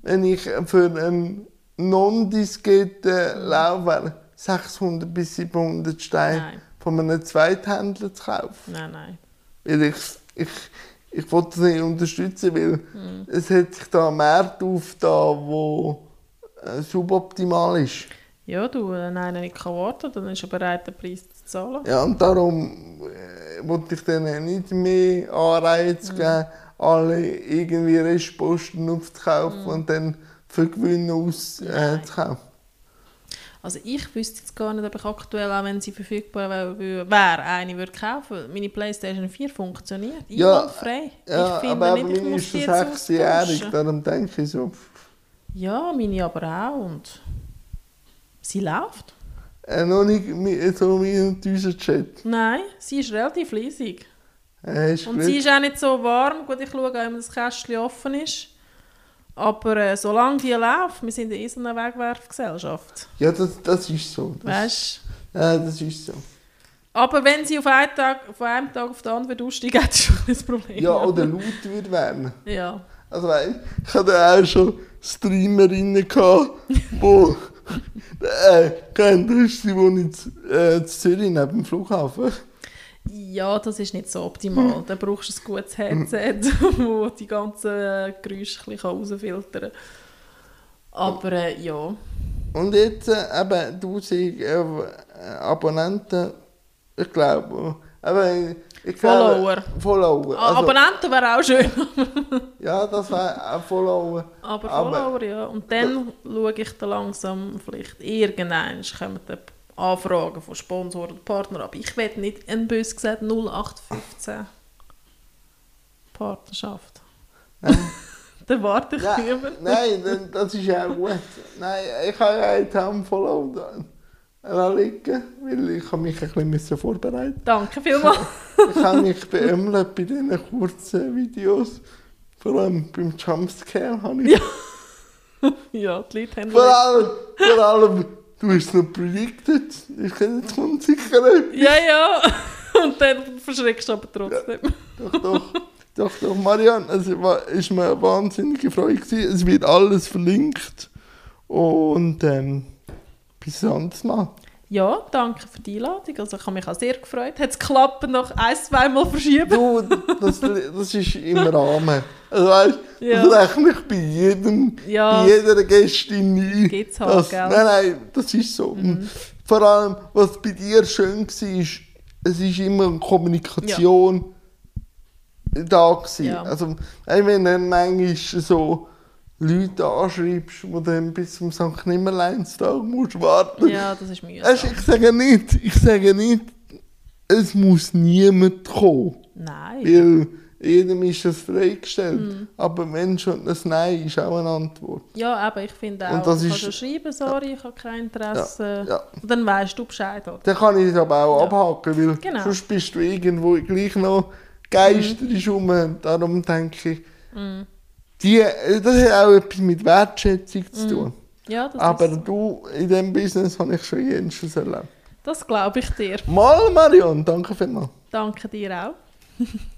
wenn ich für einen Non-Diskette Laufwerk 600 bis 700 Steine Nein. von einem Zweithändler zu kaufen. Nein, nein. Weil ich, ich, ich wollte das nicht unterstützen, weil es hat sich da ein Markt aufgetan, wo äh, suboptimal ist. Ja, du, wenn einer nicht kann warten dann ist er bereit, den Preis zu zahlen. Ja, und darum äh, wollte ich denen nicht mehr Anreize geben, alle irgendwie Restposten aufzukaufen und dann für Gewinn aus äh. Also ich wüsste jetzt gar nicht, ob ich aktuell, auch wenn sie verfügbar wäre, eine würde kaufen. Meine Playstation 4 funktioniert. Ja, Einwandfrei. Ja, ich finde aber nicht, ich meine muss ist schon sechsjährig, darum denke ich so. Ja, meine aber auch. Und sie läuft. Äh, noch nicht so in unserem Chat. Nein, sie ist relativ leisig. Äh, ist Und gut. sie ist auch nicht so warm. Gut, ich schaue auch immer, dass das Kästchen offen ist. Aber äh, solange die läuft, wir sind in so einer Wegwerfgesellschaft. Ja, das, das ist so. Das, Weißt ja, das ist so. Aber wenn sie auf einen Tag, von einem Tag auf den anderen aussteigt, hat sie schon ein Problem. Ja, oder laut wird werden. Ja. Also ich hatte auch schon Streamerinnen gehabt, wo äh, kennt ihr sie wohnen in äh, Zürich neben dem Flughafen. Ja, das ist nicht so optimal. Da brauchst du ein gutes Headset, wo die ganzen äh, Geräusche ein bisschen rausfiltern kann. Aber äh, ja. Und jetzt äh, eben 1000 äh, Abonnenten, ich glaube, aber ich glaube, Follower. Follower. Ah, Also, Abonnenten wäre auch schön. ja, das wäre auch Follower. Aber Aber- Follower, ja. Und dann schaue ich dann langsam, vielleicht irgendwann kommen dann Anfragen von Sponsoren und Partnern. Aber ich will nicht, ein bös gesagt, 0815 Partnerschaft. Nein. dann warte ich lieber. nein, das ist auch gut. Nein, ich habe ja einen Handvoll da liegen, weil ich habe mich ein bisschen müssen vorbereiten Danke vielmals. Ich habe mich beömmelt bei diesen kurzen Videos. Vor allem beim Jumpscare habe ich. Ja. ja, die Leute haben Vor allem, vor allem, du hast es noch predicted. Ich kann jetzt kommt sicher etwas. Ja, ja. Und dann verschreckst du aber trotzdem. Doch, doch. Doch, doch, Marianne, es war, ist mir eine wahnsinnige Freude gewesen. Es wird alles verlinkt. Und ähm, bis Mal. Ja, danke für die Einladung. Also ich habe mich auch sehr gefreut. Hat es geklappt, noch ein, zweimal verschieben? Du, das, das ist im Rahmen. Also weißt, Ja. das rechne ich bei jedem, Ja. bei jeder Gästin ein. Gibt's halt, das, gell? Mhm. Nein, nein, das ist so. Und vor allem, was bei dir schön war, ist, es ist immer eine Kommunikation da gewesen. Ja. Also, wenn dann manchmal so Leute anschreibst, die dann bis zum St. Nimmerleinstag musst warten Ja, das ist mühsam. ich sage nicht, ich sage nicht, es muss niemand kommen. Nein. Weil jedem ist das freigestellt. Mhm. Aber wenn schon das Nein ist auch eine Antwort. Ja, aber ich finde auch, Und das du kannst ist- ja schreiben, sorry, ich habe kein Interesse. Ja. Und dann weißt du Bescheid, oder? Dann kann ich es aber auch Ja. abhaken, weil Genau. sonst bist du irgendwo gleich noch Geister mhm. rum. Darum denke ich, Mhm. Die, das hat auch etwas mit Wertschätzung zu tun. Ja, das Aber du, in diesem Business habe ich schon jenseits erlebt. Das glaube ich dir. Mal, Marion, danke vielmals. Danke dir auch.